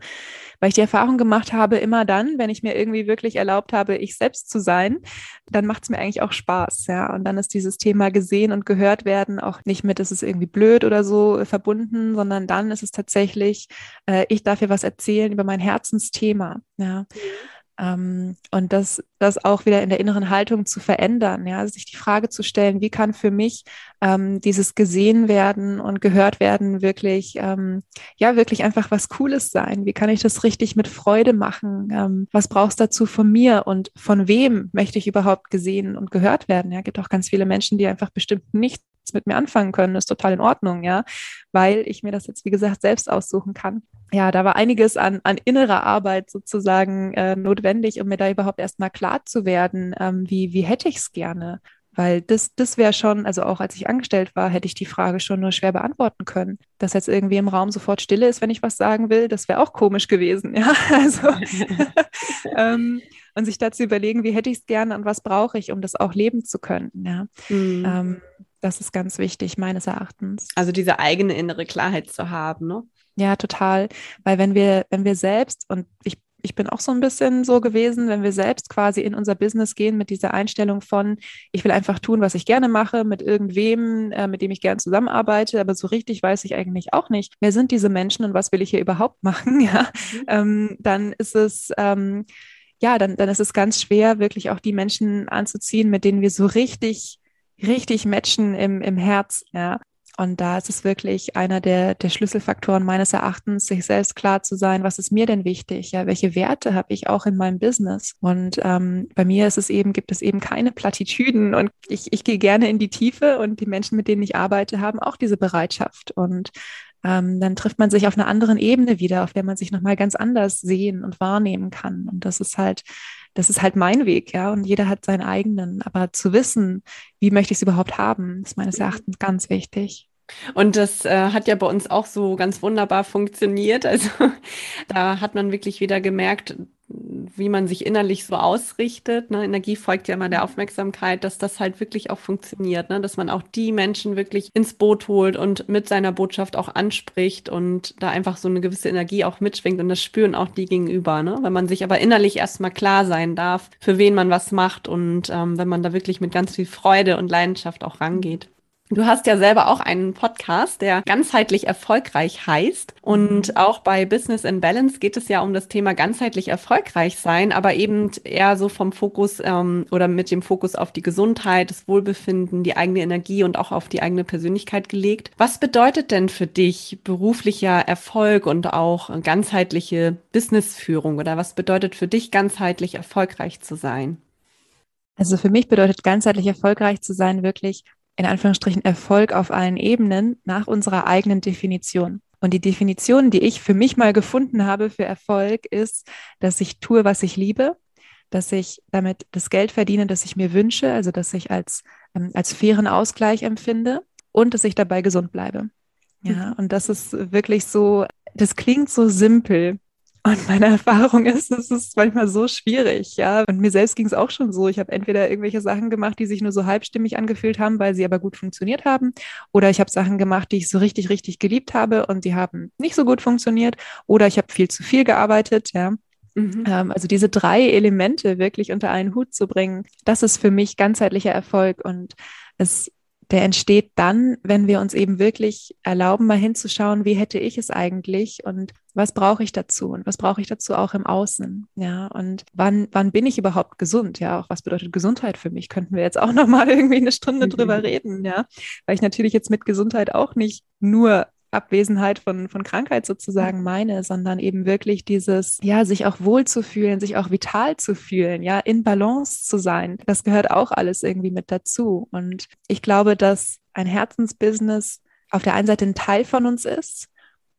weil ich die Erfahrung gemacht habe, immer dann, wenn ich mir irgendwie wirklich erlaubt habe, ich selbst zu sein, dann macht es mir eigentlich auch Spaß, ja. Und dann ist dieses Thema gesehen und gehört werden auch nicht mit, es ist irgendwie blöd oder so äh, verbunden, sondern dann ist es tatsächlich, äh, ich darf hier was erzählen über mein Herzensthema, ja. Mhm. Ähm, und das, das auch wieder in der inneren Haltung zu verändern, ja, sich die Frage zu stellen, wie kann für mich ähm, dieses gesehen werden und gehört werden wirklich, ähm, ja, wirklich einfach was Cooles sein? Wie kann ich das richtig mit Freude machen? Ähm, was brauchst dazu von mir und von wem möchte ich überhaupt gesehen und gehört werden? Ja, gibt auch ganz viele Menschen, die einfach bestimmt nicht mit mir anfangen können, ist total in Ordnung, ja, weil ich mir das jetzt, wie gesagt, selbst aussuchen kann. Ja, da war einiges an, an innerer Arbeit sozusagen äh, notwendig, um mir da überhaupt erstmal klar zu werden, ähm, wie, wie hätte ich es gerne. Weil das, das wäre schon, also auch als ich angestellt war, hätte ich die Frage schon nur schwer beantworten können. Dass jetzt irgendwie im Raum sofort Stille ist, wenn ich was sagen will, das wäre auch komisch gewesen. Ja, [LAUGHS] also [LAUGHS] ähm, und sich dazu überlegen, wie hätte ich es gerne und was brauche ich, um das auch leben zu können. Ja. Mhm. Ähm, das ist ganz wichtig, meines Erachtens. Also diese eigene innere Klarheit zu haben, ne? Ja, total. Weil wenn wir, wenn wir selbst, und ich ich bin auch so ein bisschen so gewesen, wenn wir selbst quasi in unser Business gehen mit dieser Einstellung von, ich will einfach tun, was ich gerne mache, mit irgendwem, äh, mit dem ich gerne zusammenarbeite, aber so richtig weiß ich eigentlich auch nicht, wer sind diese Menschen und was will ich hier überhaupt machen, [LAUGHS] ja, mhm. ähm, dann ist es, ähm, ja, dann, dann ist es ganz schwer, wirklich auch die Menschen anzuziehen, mit denen wir so richtig richtig matchen im, im Herz, ja. Und da ist es wirklich einer der, der Schlüsselfaktoren meines Erachtens, sich selbst klar zu sein, was ist mir denn wichtig? Ja, welche Werte habe ich auch in meinem Business? Und ähm, bei mir ist es eben, gibt es eben keine Plattitüden und ich, ich gehe gerne in die Tiefe und die Menschen, mit denen ich arbeite, haben auch diese Bereitschaft. Und ähm, dann trifft man sich auf einer anderen Ebene wieder, auf der man sich nochmal ganz anders sehen und wahrnehmen kann. Und das ist halt das ist halt mein Weg, ja, und jeder hat seinen eigenen. Aber zu wissen, wie möchte ich es überhaupt haben, ist meines mhm. Erachtens ganz wichtig. Und das äh, hat ja bei uns auch so ganz wunderbar funktioniert. Also [LAUGHS] da hat man wirklich wieder gemerkt, wie man sich innerlich so ausrichtet. Ne? Energie folgt ja immer der Aufmerksamkeit, dass das halt wirklich auch funktioniert, ne? dass man auch die Menschen wirklich ins Boot holt und mit seiner Botschaft auch anspricht und da einfach so eine gewisse Energie auch mitschwingt und das spüren auch die gegenüber. Ne? Wenn man sich aber innerlich erstmal klar sein darf, für wen man was macht und ähm, wenn man da wirklich mit ganz viel Freude und Leidenschaft auch rangeht. Du hast ja selber auch einen Podcast, der ganzheitlich erfolgreich heißt. Und auch bei Business in Balance geht es ja um das Thema ganzheitlich erfolgreich sein, aber eben eher so vom Fokus ähm, oder mit dem Fokus auf die Gesundheit, das Wohlbefinden, die eigene Energie und auch auf die eigene Persönlichkeit gelegt. Was bedeutet denn für dich beruflicher Erfolg und auch ganzheitliche Businessführung oder was bedeutet für dich ganzheitlich erfolgreich zu sein? Also für mich bedeutet ganzheitlich erfolgreich zu sein wirklich in Anführungsstrichen Erfolg auf allen Ebenen nach unserer eigenen Definition. Und die Definition, die ich für mich mal gefunden habe für Erfolg, ist, dass ich tue, was ich liebe, dass ich damit das Geld verdiene, das ich mir wünsche, also dass ich als, ähm, als fairen Ausgleich empfinde und dass ich dabei gesund bleibe. Ja, mhm. und das ist wirklich so, das klingt so simpel, und meine Erfahrung ist, es ist manchmal so schwierig, ja. Und mir selbst ging es auch schon so. Ich habe entweder irgendwelche Sachen gemacht, die sich nur so halbstimmig angefühlt haben, weil sie aber gut funktioniert haben. Oder ich habe Sachen gemacht, die ich so richtig, richtig geliebt habe und die haben nicht so gut funktioniert. Oder ich habe viel zu viel gearbeitet, ja. Mhm. Ähm, also diese drei Elemente wirklich unter einen Hut zu bringen, das ist für mich ganzheitlicher Erfolg. Und es der entsteht dann, wenn wir uns eben wirklich erlauben, mal hinzuschauen, wie hätte ich es eigentlich und was brauche ich dazu und was brauche ich dazu auch im Außen, ja und wann wann bin ich überhaupt gesund, ja auch was bedeutet Gesundheit für mich, könnten wir jetzt auch noch mal [LAUGHS] irgendwie eine Stunde drüber reden, ja, weil ich natürlich jetzt mit Gesundheit auch nicht nur Abwesenheit von, von Krankheit sozusagen meine, sondern eben wirklich dieses, ja, sich auch wohl zu fühlen, sich auch vital zu fühlen, ja, in Balance zu sein. Das gehört auch alles irgendwie mit dazu. Und ich glaube, dass ein Herzensbusiness auf der einen Seite ein Teil von uns ist,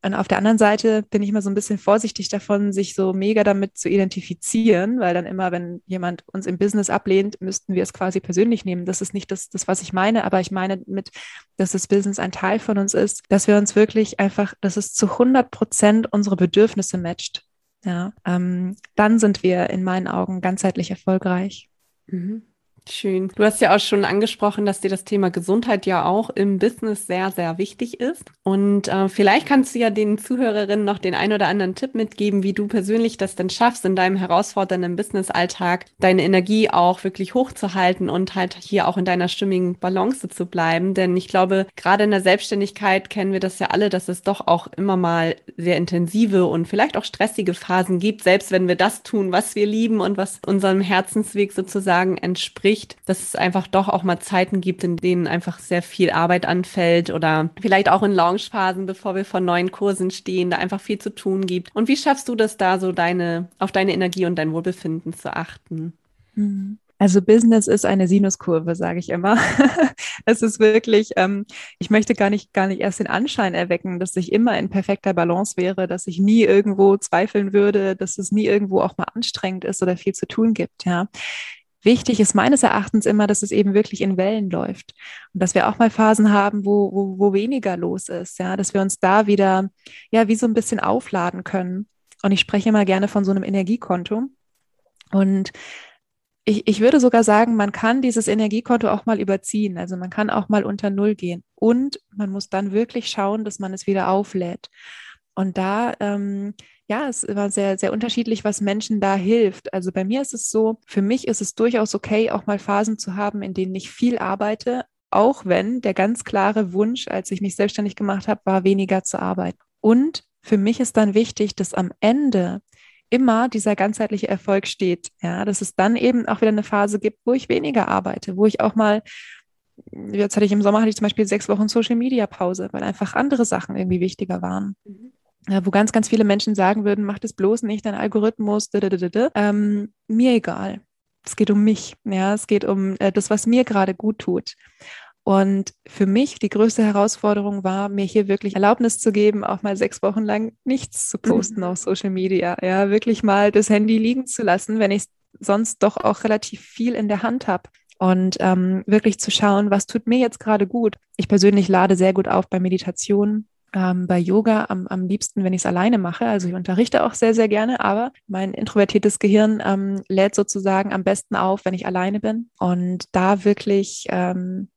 und auf der anderen Seite bin ich immer so ein bisschen vorsichtig davon, sich so mega damit zu identifizieren, weil dann immer, wenn jemand uns im Business ablehnt, müssten wir es quasi persönlich nehmen. Das ist nicht das, das was ich meine, aber ich meine mit, dass das Business ein Teil von uns ist, dass wir uns wirklich einfach, dass es zu 100 Prozent unsere Bedürfnisse matcht. Ja, ähm, dann sind wir in meinen Augen ganzheitlich erfolgreich. Mhm. Schön. Du hast ja auch schon angesprochen, dass dir das Thema Gesundheit ja auch im Business sehr, sehr wichtig ist. Und äh, vielleicht kannst du ja den Zuhörerinnen noch den ein oder anderen Tipp mitgeben, wie du persönlich das denn schaffst, in deinem herausfordernden Business-Alltag deine Energie auch wirklich hochzuhalten und halt hier auch in deiner stimmigen Balance zu bleiben. Denn ich glaube, gerade in der Selbstständigkeit kennen wir das ja alle, dass es doch auch immer mal sehr intensive und vielleicht auch stressige Phasen gibt, selbst wenn wir das tun, was wir lieben und was unserem Herzensweg sozusagen entspricht spricht, dass es einfach doch auch mal Zeiten gibt, in denen einfach sehr viel Arbeit anfällt oder vielleicht auch in Launchphasen, bevor wir vor neuen Kursen stehen, da einfach viel zu tun gibt. Und wie schaffst du das da so deine, auf deine Energie und dein Wohlbefinden zu achten? Mhm. Also Business ist eine Sinuskurve, sage ich immer. [LAUGHS] es ist wirklich, ähm, ich möchte gar nicht, gar nicht erst den Anschein erwecken, dass ich immer in perfekter Balance wäre, dass ich nie irgendwo zweifeln würde, dass es nie irgendwo auch mal anstrengend ist oder viel zu tun gibt. Ja, wichtig ist meines Erachtens immer, dass es eben wirklich in Wellen läuft und dass wir auch mal Phasen haben, wo, wo, wo weniger los ist. Ja, dass wir uns da wieder, ja, wie so ein bisschen aufladen können. Und ich spreche immer gerne von so einem Energiekonto. Und ich, ich würde sogar sagen, man kann dieses Energiekonto auch mal überziehen. Also man kann auch mal unter Null gehen. Und man muss dann wirklich schauen, dass man es wieder auflädt. Und da, ähm, ja, es war sehr, sehr unterschiedlich, was Menschen da hilft. Also bei mir ist es so, für mich ist es durchaus okay, auch mal Phasen zu haben, in denen ich viel arbeite, auch wenn der ganz klare Wunsch, als ich mich selbstständig gemacht habe, war, weniger zu arbeiten. Und für mich ist dann wichtig, dass am Ende immer dieser ganzheitliche Erfolg steht. Ja, dass es dann eben auch wieder eine Phase gibt, wo ich weniger arbeite, wo ich auch mal, jetzt hatte ich im Sommer hatte ich zum Beispiel sechs Wochen Social Media Pause, weil einfach andere Sachen irgendwie wichtiger waren. Wo ganz, ganz viele Menschen sagen würden, mach das bloß nicht, dein Algorithmus, ähm, mir egal. Es geht um mich, ja, es geht um äh, das, was mir gerade gut tut. Und für mich die größte Herausforderung war, mir hier wirklich Erlaubnis zu geben, auch mal sechs Wochen lang nichts zu posten mhm. auf Social Media. Ja, wirklich mal das Handy liegen zu lassen, wenn ich sonst doch auch relativ viel in der Hand habe. Und ähm, wirklich zu schauen, was tut mir jetzt gerade gut. Ich persönlich lade sehr gut auf bei Meditation, ähm, bei Yoga am, am liebsten, wenn ich es alleine mache. Also ich unterrichte auch sehr, sehr gerne, aber mein introvertiertes Gehirn ähm, lädt sozusagen am besten auf, wenn ich alleine bin. Und da wirklich ähm,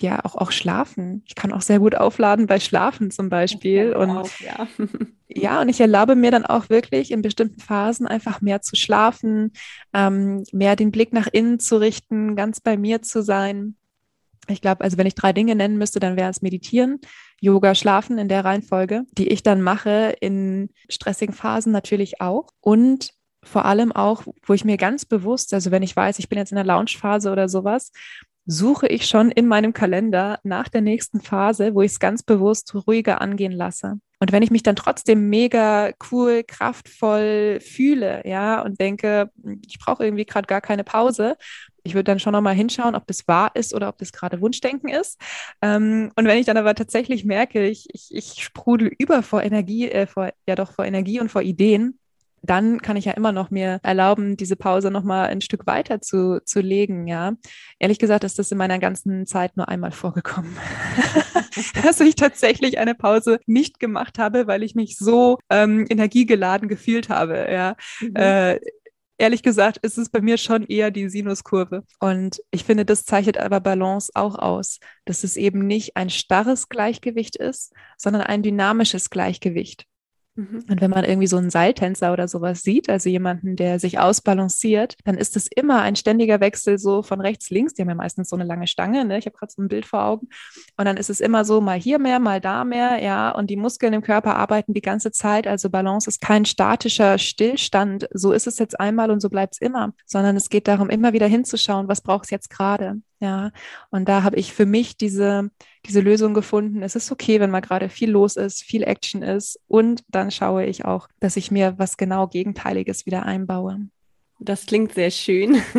ja auch, auch schlafen. Ich kann auch sehr gut aufladen bei Schlafen zum Beispiel. Und auch, ja. [LAUGHS] ja, und ich erlaube mir dann auch wirklich in bestimmten Phasen einfach mehr zu schlafen, ähm, mehr den Blick nach innen zu richten, ganz bei mir zu sein. Ich glaube, also wenn ich drei Dinge nennen müsste, dann wäre es Meditieren, Yoga, Schlafen in der Reihenfolge, die ich dann mache in stressigen Phasen natürlich auch. Und vor allem auch, wo ich mir ganz bewusst, also wenn ich weiß, ich bin jetzt in der Launchphase oder sowas, suche ich schon in meinem Kalender nach der nächsten Phase, wo ich es ganz bewusst ruhiger angehen lasse. Und wenn ich mich dann trotzdem mega cool, kraftvoll fühle, ja, und denke, ich brauche irgendwie gerade gar keine Pause, ich würde dann schon nochmal hinschauen, ob das wahr ist oder ob das gerade Wunschdenken ist. Ähm, und wenn ich dann aber tatsächlich merke, ich, ich, ich sprudel über vor Energie, äh, vor, ja doch vor Energie und vor Ideen, dann kann ich ja immer noch mir erlauben, diese Pause noch mal ein Stück weiter zu, zu legen, ja. Ehrlich gesagt ist das in meiner ganzen Zeit nur einmal vorgekommen, [LAUGHS] dass ich tatsächlich eine Pause nicht gemacht habe, weil ich mich so ähm, energiegeladen gefühlt habe, ja. Mhm. Äh, ehrlich gesagt ist es bei mir schon eher die Sinuskurve. Und ich finde, das zeichnet aber Balance auch aus, dass es eben nicht ein starres Gleichgewicht ist, sondern ein dynamisches Gleichgewicht. Mhm. Und wenn man irgendwie so einen Seiltänzer oder sowas sieht, also jemanden, der sich ausbalanciert, dann ist es immer ein ständiger Wechsel so von rechts, links. Die haben ja meistens so eine lange Stange, ne? Ich habe gerade so ein Bild vor Augen. Und dann ist es immer so, mal hier mehr, mal da mehr, ja. Und die Muskeln im Körper arbeiten die ganze Zeit. Also Balance ist kein statischer Stillstand. So ist es jetzt einmal und so bleibt es immer, sondern es geht darum, immer wieder hinzuschauen, was braucht es jetzt gerade. Ja, und da habe ich für mich diese, diese Lösung gefunden. Es ist okay, wenn mal gerade viel los ist, viel Action ist. Und dann schaue ich auch, dass ich mir was genau Gegenteiliges wieder einbaue. Das klingt sehr schön. [LAUGHS]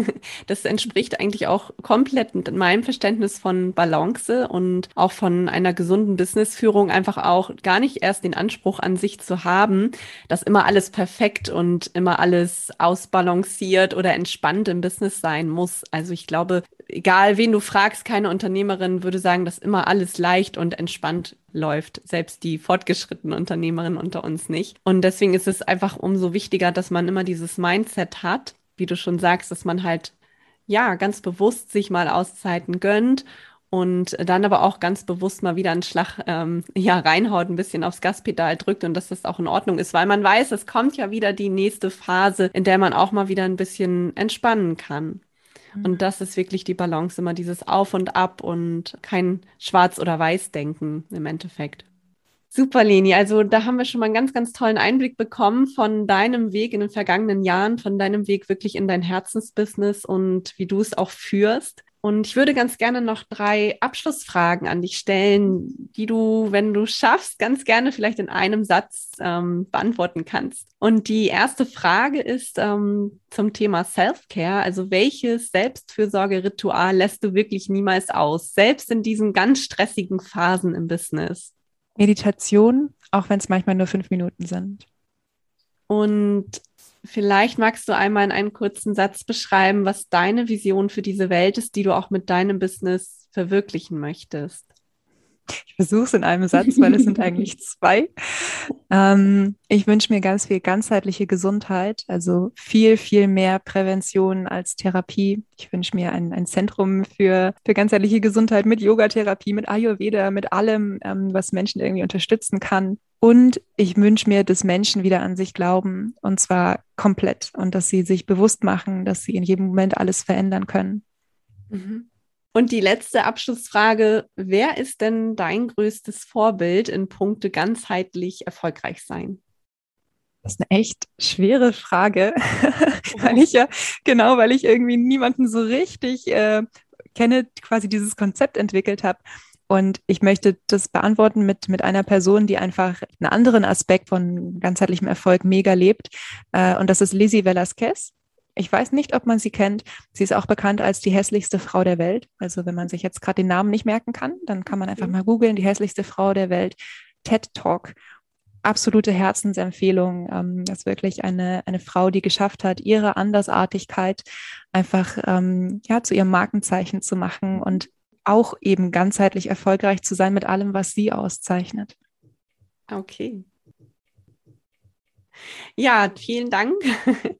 Das entspricht eigentlich auch komplett meinem Verständnis von Balance und auch von einer gesunden Businessführung, einfach auch gar nicht erst den Anspruch an sich zu haben, dass immer alles perfekt und immer alles ausbalanciert oder entspannt im Business sein muss. Also ich glaube, egal wen du fragst, keine Unternehmerin würde sagen, dass immer alles leicht und entspannt läuft, selbst die fortgeschrittenen Unternehmerinnen unter uns nicht. Und deswegen ist es einfach umso wichtiger, dass man immer dieses Mindset hat, wie du schon sagst, dass man halt ja ganz bewusst sich mal Auszeiten gönnt und dann aber auch ganz bewusst mal wieder einen Schlag ähm, ja reinhaut, ein bisschen aufs Gaspedal drückt und dass das auch in Ordnung ist, weil man weiß, es kommt ja wieder die nächste Phase, in der man auch mal wieder ein bisschen entspannen kann. Und mhm. das ist wirklich die Balance, immer dieses Auf und Ab und kein Schwarz- oder Weiß-Denken im Endeffekt. Super, Leni. Also da haben wir schon mal einen ganz, ganz tollen Einblick bekommen von deinem Weg in den vergangenen Jahren, von deinem Weg wirklich in dein Herzensbusiness und wie du es auch führst. Und ich würde ganz gerne noch drei Abschlussfragen an dich stellen, die du, wenn du schaffst, ganz gerne vielleicht in einem Satz ähm, beantworten kannst. Und die erste Frage ist ähm, zum Thema Self-Care. Also welches Selbstfürsorgeritual lässt du wirklich niemals aus, selbst in diesen ganz stressigen Phasen im Business? Meditation, auch wenn es manchmal nur fünf Minuten sind. Und Vielleicht magst du einmal in einem kurzen Satz beschreiben, was deine Vision für diese Welt ist, die du auch mit deinem Business verwirklichen möchtest. Ich versuche es in einem Satz, weil es sind eigentlich [LAUGHS] zwei. Ähm, ich wünsche mir ganz viel ganzheitliche Gesundheit, also viel, viel mehr Prävention als Therapie. Ich wünsche mir ein, ein Zentrum für, für ganzheitliche Gesundheit mit Yogatherapie, mit Ayurveda, mit allem, ähm, was Menschen irgendwie unterstützen kann. Und ich wünsche mir, dass Menschen wieder an sich glauben und zwar komplett und dass sie sich bewusst machen, dass sie in jedem Moment alles verändern können. Mhm. Und die letzte Abschlussfrage, wer ist denn dein größtes Vorbild in Punkte ganzheitlich erfolgreich sein? Das ist eine echt schwere Frage, [LAUGHS] weil ich ja, genau, weil ich irgendwie niemanden so richtig äh, kenne, quasi dieses Konzept entwickelt habe. Und ich möchte das beantworten mit, mit einer Person, die einfach einen anderen Aspekt von ganzheitlichem Erfolg mega lebt. Äh, und das ist Lizzie Velasquez. Ich weiß nicht, ob man sie kennt. Sie ist auch bekannt als die hässlichste Frau der Welt. Also wenn man sich jetzt gerade den Namen nicht merken kann, dann kann man einfach mhm. mal googeln, die hässlichste Frau der Welt, TED Talk. Absolute Herzensempfehlung. Ähm, das ist wirklich eine, eine Frau, die geschafft hat, ihre Andersartigkeit einfach ähm, ja, zu ihrem Markenzeichen zu machen und auch eben ganzheitlich erfolgreich zu sein mit allem, was sie auszeichnet. Okay. Ja, vielen Dank.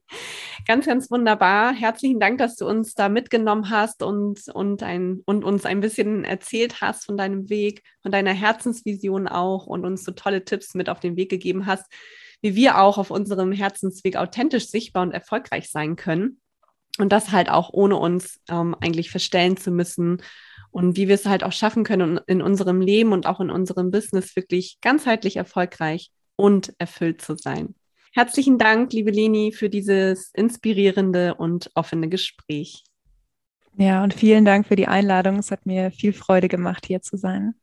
[LAUGHS] ganz, ganz wunderbar. Herzlichen Dank, dass du uns da mitgenommen hast und, und, ein, und uns ein bisschen erzählt hast von deinem Weg, von deiner Herzensvision auch und uns so tolle Tipps mit auf den Weg gegeben hast, wie wir auch auf unserem Herzensweg authentisch sichtbar und erfolgreich sein können. Und das halt auch ohne uns ähm, eigentlich verstellen zu müssen und wie wir es halt auch schaffen können, in unserem Leben und auch in unserem Business wirklich ganzheitlich erfolgreich und erfüllt zu sein. Herzlichen Dank, liebe Leni, für dieses inspirierende und offene Gespräch. Ja, und vielen Dank für die Einladung. Es hat mir viel Freude gemacht, hier zu sein.